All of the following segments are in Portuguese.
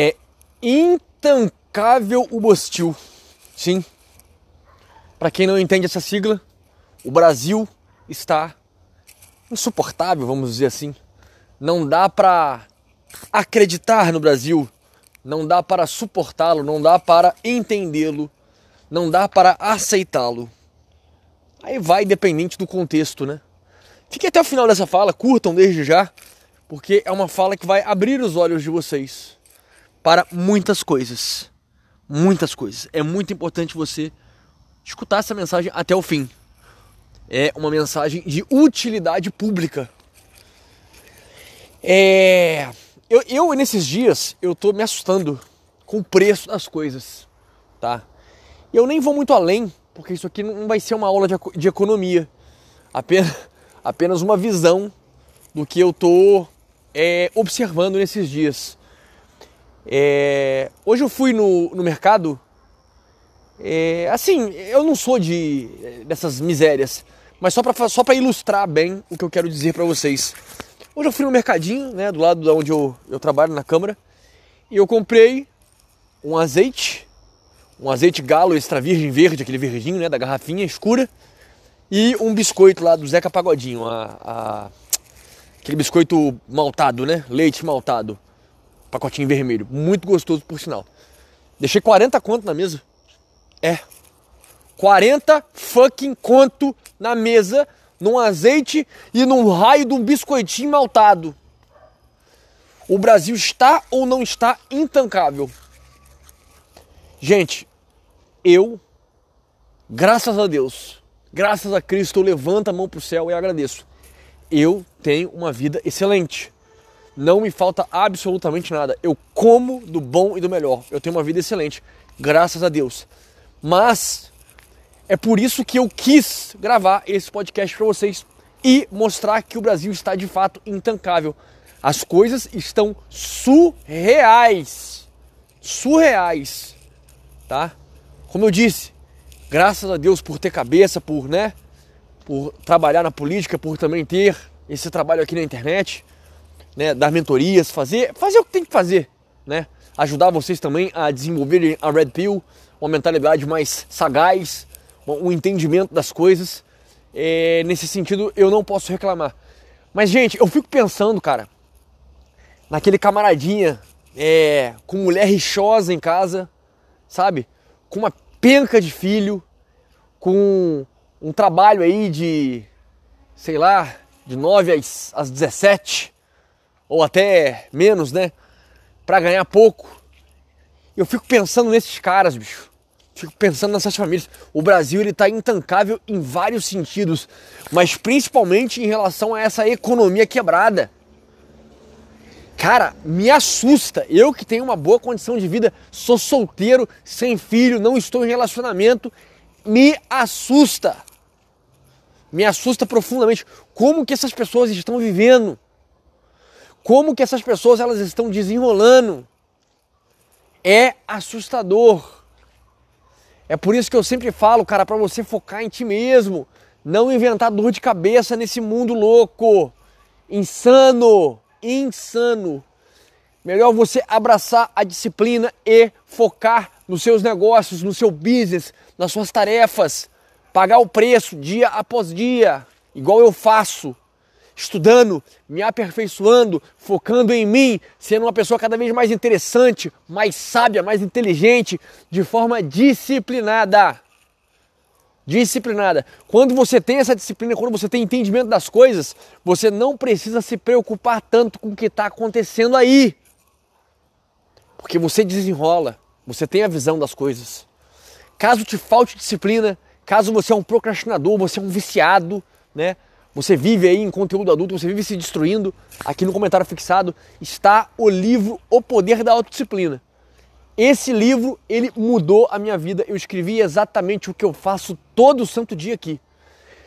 É intancável o Bostil. Sim. Para quem não entende essa sigla, o Brasil está insuportável, vamos dizer assim. Não dá para acreditar no Brasil, não dá para suportá-lo, não dá para entendê-lo, não dá para aceitá-lo. Aí vai dependente do contexto, né? Fique até o final dessa fala, curtam desde já, porque é uma fala que vai abrir os olhos de vocês para muitas coisas. Muitas coisas. É muito importante você escutar essa mensagem até o fim. É uma mensagem de utilidade pública. É, eu, eu nesses dias eu tô me assustando com o preço das coisas, tá? E eu nem vou muito além, porque isso aqui não vai ser uma aula de, de economia, apenas, apenas uma visão do que eu tô é, observando nesses dias. É, hoje eu fui no, no mercado é, assim, eu não sou de dessas misérias, mas só para só ilustrar bem o que eu quero dizer para vocês. Hoje eu fui no mercadinho, né, do lado de onde eu, eu trabalho, na Câmara, e eu comprei um azeite, um azeite galo extra virgem verde, aquele verdinho, né, da garrafinha escura, e um biscoito lá do Zeca Pagodinho, a, a, aquele biscoito maltado, né, leite maltado, pacotinho vermelho, muito gostoso por sinal. Deixei 40 conto na mesa. É. 40 fucking conto na mesa, num azeite e num raio de um biscoitinho maltado. O Brasil está ou não está intancável? Gente, eu, graças a Deus, graças a Cristo, eu levanto a mão para o céu e agradeço. Eu tenho uma vida excelente. Não me falta absolutamente nada. Eu como do bom e do melhor. Eu tenho uma vida excelente, graças a Deus. Mas é por isso que eu quis gravar esse podcast para vocês e mostrar que o Brasil está de fato intancável. As coisas estão surreais. Surreais. Tá? Como eu disse, graças a Deus por ter cabeça, por, né, por trabalhar na política, por também ter esse trabalho aqui na internet, né, dar mentorias, fazer, fazer o que tem que fazer, né? Ajudar vocês também a desenvolverem a Red Pill, uma mentalidade mais sagaz, um entendimento das coisas. É, nesse sentido, eu não posso reclamar. Mas, gente, eu fico pensando, cara, naquele camaradinha é, com mulher rixosa em casa, sabe? Com uma penca de filho, com um trabalho aí de, sei lá, de 9 às, às 17, ou até menos, né? Pra ganhar pouco. Eu fico pensando nesses caras, bicho. Fico pensando nessas famílias. O Brasil ele está intancável em vários sentidos, mas principalmente em relação a essa economia quebrada. Cara, me assusta. Eu que tenho uma boa condição de vida, sou solteiro, sem filho, não estou em relacionamento, me assusta. Me assusta profundamente como que essas pessoas estão vivendo. Como que essas pessoas elas estão desenrolando? É assustador. É por isso que eu sempre falo, cara, para você focar em ti mesmo, não inventar dor de cabeça nesse mundo louco, insano, insano. Melhor você abraçar a disciplina e focar nos seus negócios, no seu business, nas suas tarefas, pagar o preço dia após dia, igual eu faço estudando, me aperfeiçoando, focando em mim, sendo uma pessoa cada vez mais interessante, mais sábia, mais inteligente, de forma disciplinada. Disciplinada. Quando você tem essa disciplina, quando você tem entendimento das coisas, você não precisa se preocupar tanto com o que está acontecendo aí. Porque você desenrola, você tem a visão das coisas. Caso te falte disciplina, caso você é um procrastinador, você é um viciado, né? Você vive aí em conteúdo adulto, você vive se destruindo. Aqui no comentário fixado está o livro O Poder da Autodisciplina. Esse livro, ele mudou a minha vida. Eu escrevi exatamente o que eu faço todo santo dia aqui.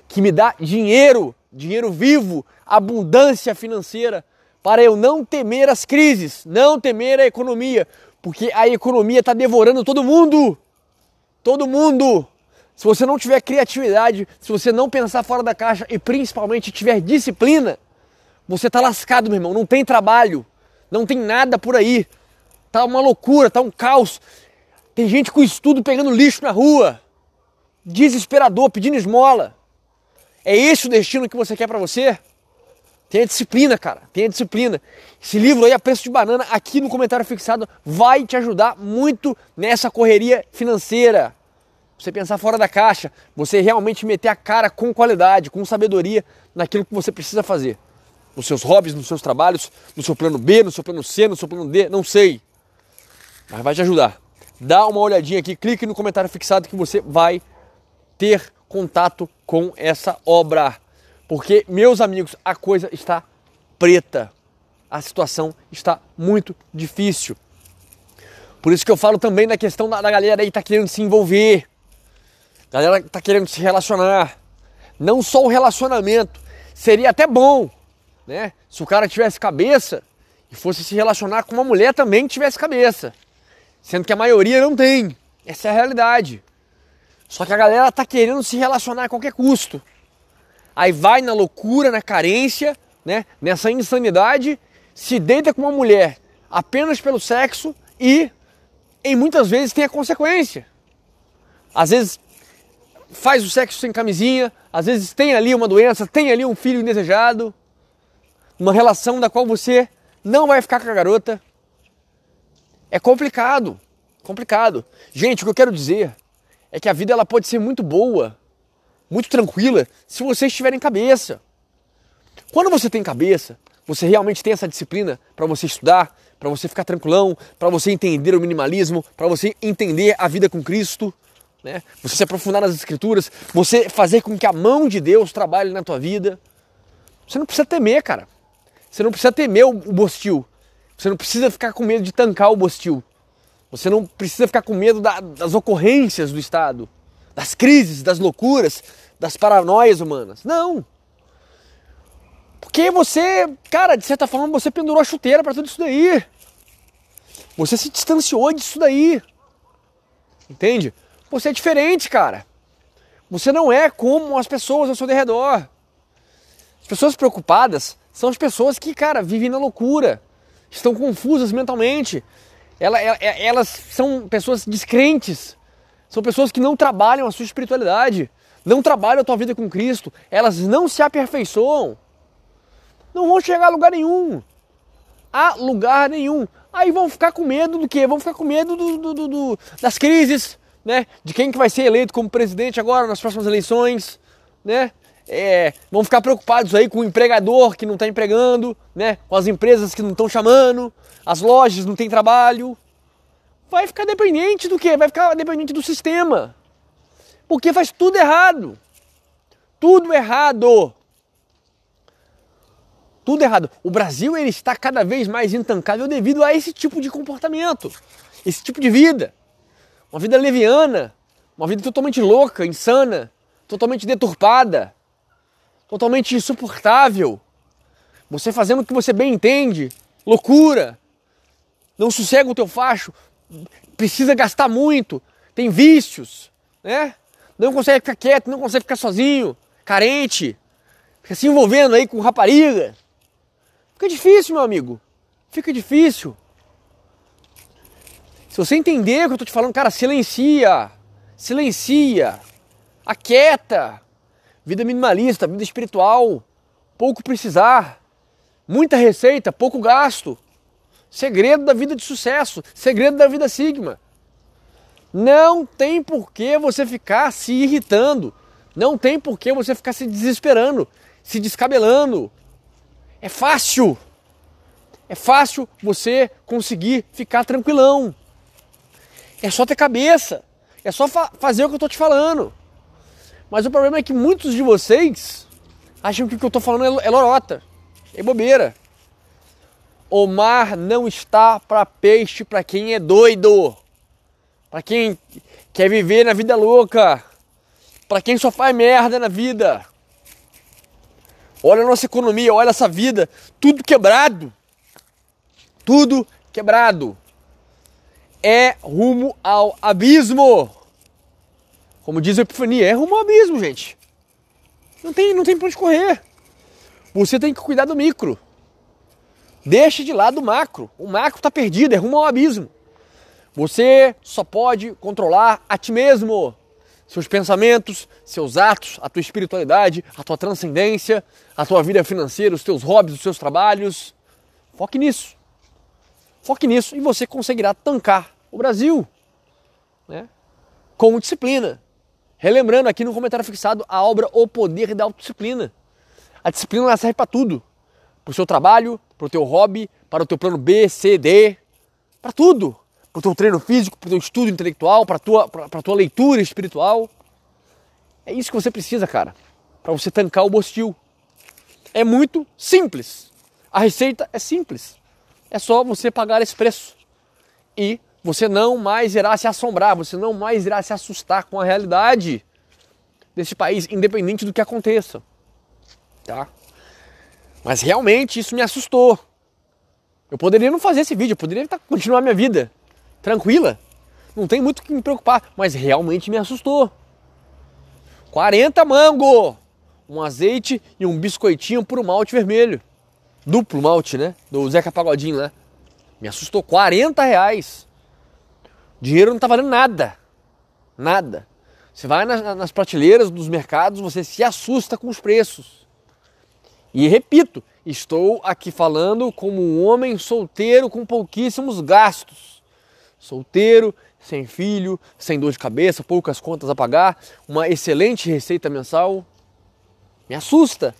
Que me dá dinheiro, dinheiro vivo, abundância financeira, para eu não temer as crises, não temer a economia, porque a economia está devorando todo mundo. Todo mundo se você não tiver criatividade, se você não pensar fora da caixa e principalmente tiver disciplina, você tá lascado, meu irmão. Não tem trabalho, não tem nada por aí. tá uma loucura, tá um caos. Tem gente com estudo pegando lixo na rua, desesperador, pedindo esmola. É esse o destino que você quer para você? Tenha disciplina, cara. Tenha disciplina. Esse livro aí, a preço de banana, aqui no comentário fixado, vai te ajudar muito nessa correria financeira. Você pensar fora da caixa, você realmente meter a cara com qualidade, com sabedoria naquilo que você precisa fazer. Nos seus hobbies, nos seus trabalhos, no seu plano B, no seu plano C, no seu plano D, não sei. Mas vai te ajudar. Dá uma olhadinha aqui, clique no comentário fixado que você vai ter contato com essa obra. Porque, meus amigos, a coisa está preta. A situação está muito difícil. Por isso que eu falo também da questão da, da galera aí tá querendo se envolver. Galera tá querendo se relacionar. Não só o relacionamento. Seria até bom, né? Se o cara tivesse cabeça e fosse se relacionar com uma mulher também que tivesse cabeça. Sendo que a maioria não tem. Essa é a realidade. Só que a galera tá querendo se relacionar a qualquer custo aí vai na loucura, na carência, né? nessa insanidade, se deita com uma mulher apenas pelo sexo e, em muitas vezes, tem a consequência. Às vezes faz o sexo sem camisinha, às vezes tem ali uma doença, tem ali um filho indesejado, uma relação da qual você não vai ficar com a garota. É complicado, complicado. Gente, o que eu quero dizer é que a vida ela pode ser muito boa muito tranquila se vocês tiverem cabeça. Quando você tem cabeça, você realmente tem essa disciplina para você estudar, para você ficar tranquilão, para você entender o minimalismo, para você entender a vida com Cristo, né? Você se aprofundar nas escrituras, você fazer com que a mão de Deus trabalhe na tua vida. Você não precisa temer, cara. Você não precisa temer o bostil. Você não precisa ficar com medo de tancar o bostil. Você não precisa ficar com medo da, das ocorrências do Estado das crises, das loucuras, das paranoias humanas. Não. Porque você, cara, de certa forma você pendurou a chuteira para tudo isso daí. Você se distanciou disso daí. Entende? Você é diferente, cara. Você não é como as pessoas ao seu redor. As pessoas preocupadas são as pessoas que, cara, vivem na loucura, estão confusas mentalmente. Elas, elas são pessoas descrentes, são pessoas que não trabalham a sua espiritualidade, não trabalham a tua vida com Cristo, elas não se aperfeiçoam, não vão chegar a lugar nenhum. A lugar nenhum. Aí vão ficar com medo do quê? Vão ficar com medo do, do, do, do, das crises, né? De quem que vai ser eleito como presidente agora nas próximas eleições, né? É, vão ficar preocupados aí com o empregador que não está empregando, né? Com as empresas que não estão chamando, as lojas não têm trabalho, vai ficar dependente do quê? Vai ficar dependente do sistema. Porque faz tudo errado. Tudo errado. Tudo errado. O Brasil ele está cada vez mais intancável devido a esse tipo de comportamento, esse tipo de vida. Uma vida leviana, uma vida totalmente louca, insana, totalmente deturpada, totalmente insuportável. Você fazendo o que você bem entende, loucura. Não sossega o teu facho, precisa gastar muito, tem vícios, né? Não consegue ficar quieto, não consegue ficar sozinho, carente, fica se envolvendo aí com rapariga. Fica difícil, meu amigo. Fica difícil. Se você entender o que eu tô te falando, cara, silencia. Silencia. Aquieta. Vida minimalista, vida espiritual. Pouco precisar. Muita receita, pouco gasto. Segredo da vida de sucesso, segredo da vida Sigma. Não tem por que você ficar se irritando, não tem por que você ficar se desesperando, se descabelando. É fácil. É fácil você conseguir ficar tranquilão. É só ter cabeça. É só fa fazer o que eu estou te falando. Mas o problema é que muitos de vocês acham que o que eu estou falando é, é lorota, é bobeira. O mar não está para peixe para quem é doido, para quem quer viver na vida louca, para quem só faz merda na vida. Olha a nossa economia, olha essa vida, tudo quebrado. Tudo quebrado. É rumo ao abismo. Como diz a Epifania, é rumo ao abismo, gente. Não tem, não tem pra onde correr. Você tem que cuidar do micro. Deixe de lado o macro. O macro está perdido, é rumo ao abismo. Você só pode controlar a ti mesmo. Seus pensamentos, seus atos, a tua espiritualidade, a tua transcendência, a tua vida financeira, os teus hobbies, os teus trabalhos. Foque nisso. Foque nisso e você conseguirá tancar o Brasil né? com disciplina. Relembrando aqui no comentário fixado a obra O Poder da Autodisciplina. A disciplina serve para tudo. Para o seu trabalho, para o teu hobby, para o teu plano B, C, D, para tudo. Para o teu treino físico, para o teu estudo intelectual, para a tua, tua leitura espiritual. É isso que você precisa, cara, para você tancar o bostil. É muito simples. A receita é simples. É só você pagar esse preço. E você não mais irá se assombrar, você não mais irá se assustar com a realidade desse país, independente do que aconteça. Tá? Mas realmente isso me assustou. Eu poderia não fazer esse vídeo, eu poderia continuar minha vida tranquila. Não tem muito o que me preocupar, mas realmente me assustou. 40 mango, um azeite e um biscoitinho por um malte vermelho. Duplo malte, né? Do Zeca Pagodinho lá. Né? Me assustou. 40 reais. Dinheiro não tá valendo nada. Nada. Você vai nas, nas prateleiras dos mercados, você se assusta com os preços. E repito, estou aqui falando como um homem solteiro com pouquíssimos gastos. Solteiro, sem filho, sem dor de cabeça, poucas contas a pagar, uma excelente receita mensal. Me assusta.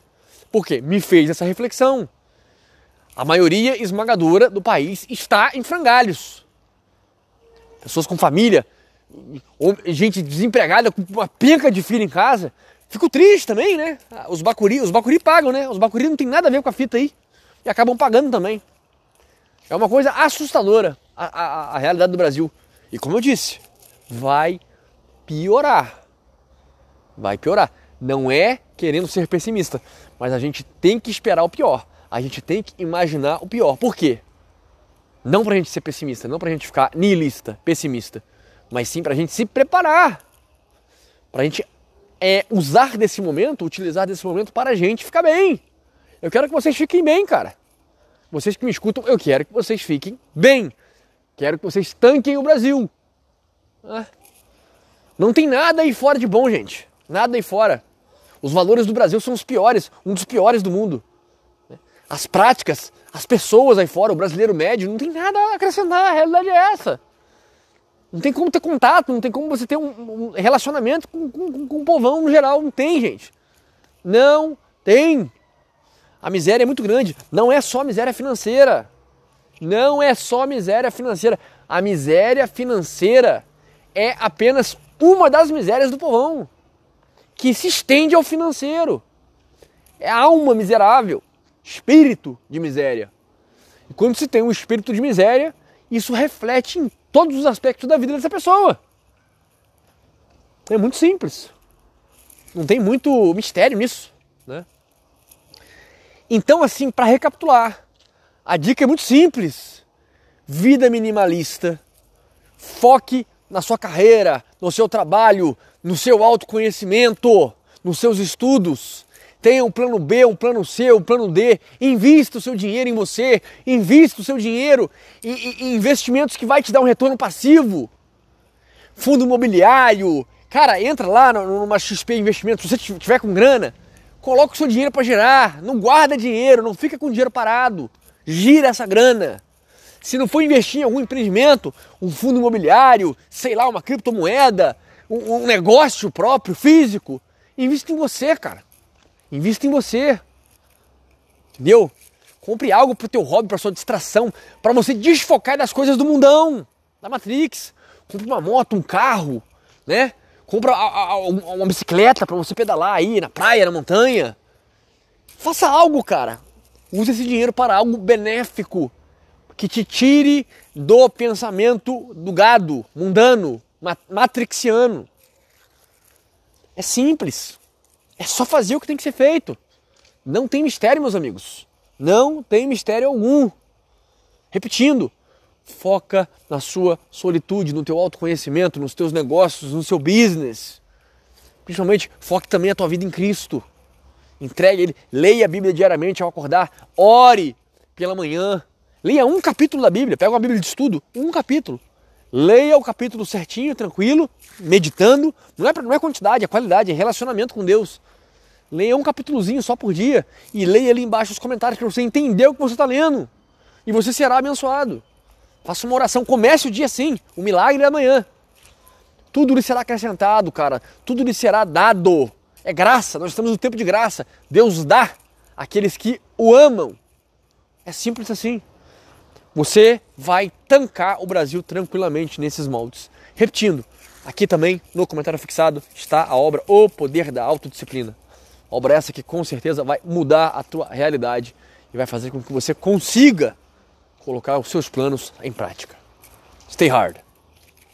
Por quê? Me fez essa reflexão. A maioria esmagadora do país está em frangalhos. Pessoas com família, gente desempregada com uma penca de filho em casa. Fico triste também, né? Os bacuri, os bacuri pagam, né? Os bacuri não tem nada a ver com a fita aí. E acabam pagando também. É uma coisa assustadora a, a, a realidade do Brasil. E como eu disse, vai piorar. Vai piorar. Não é querendo ser pessimista, mas a gente tem que esperar o pior a gente tem que imaginar o pior. Por quê? Não para a gente ser pessimista, não para a gente ficar nihilista, pessimista, mas sim para a gente se preparar. Para a gente é, usar desse momento, utilizar desse momento para a gente ficar bem. Eu quero que vocês fiquem bem, cara. Vocês que me escutam, eu quero que vocês fiquem bem. Quero que vocês tanquem o Brasil. Ah. Não tem nada aí fora de bom, gente. Nada aí fora. Os valores do Brasil são os piores, um dos piores do mundo as práticas, as pessoas aí fora, o brasileiro médio, não tem nada a acrescentar, a realidade é essa. Não tem como ter contato, não tem como você ter um, um relacionamento com, com, com o povão no geral, não tem, gente. Não tem. A miséria é muito grande. Não é só miséria financeira. Não é só miséria financeira. A miséria financeira é apenas uma das misérias do povão, que se estende ao financeiro. É a alma miserável espírito de miséria. E quando se tem um espírito de miséria, isso reflete em todos os aspectos da vida dessa pessoa. É muito simples. Não tem muito mistério nisso, né? Então, assim, para recapitular, a dica é muito simples. Vida minimalista. Foque na sua carreira, no seu trabalho, no seu autoconhecimento, nos seus estudos. Tenha um plano B, um plano C, um plano D. Invista o seu dinheiro em você. Invista o seu dinheiro em, em investimentos que vai te dar um retorno passivo. Fundo imobiliário. Cara, entra lá numa XP Investimentos. Se você tiver com grana, coloca o seu dinheiro para gerar. Não guarda dinheiro, não fica com dinheiro parado. Gira essa grana. Se não for investir em algum empreendimento, um fundo imobiliário, sei lá, uma criptomoeda, um, um negócio próprio, físico, invista em você, cara. Invista em você. Entendeu? Compre algo pro teu hobby, pra sua distração, para você desfocar das coisas do mundão, da Matrix. Compre uma moto, um carro, né? Compra uma bicicleta para você pedalar aí na praia, na montanha. Faça algo, cara. Use esse dinheiro para algo benéfico que te tire do pensamento do gado mundano, matrixiano. É simples. É só fazer o que tem que ser feito. Não tem mistério, meus amigos. Não tem mistério algum. Repetindo, foca na sua solitude, no teu autoconhecimento, nos teus negócios, no seu business. Principalmente, foque também a tua vida em Cristo. Entregue Ele, leia a Bíblia diariamente ao acordar, ore, pela manhã. Leia um capítulo da Bíblia, pega uma Bíblia de estudo, um capítulo. Leia o capítulo certinho, tranquilo, meditando. Não é, não é quantidade, é qualidade, é relacionamento com Deus. Leia um capítulozinho só por dia e leia ali embaixo os comentários para você entender o que você está lendo. E você será abençoado. Faça uma oração, comece o dia assim, o milagre é amanhã. Tudo lhe será acrescentado, cara. Tudo lhe será dado. É graça, nós estamos no tempo de graça. Deus dá àqueles que o amam. É simples assim. Você vai tancar o Brasil tranquilamente nesses moldes. Repetindo, aqui também no comentário fixado está a obra O Poder da Autodisciplina. Obra essa que com certeza vai mudar a tua realidade e vai fazer com que você consiga colocar os seus planos em prática. Stay hard.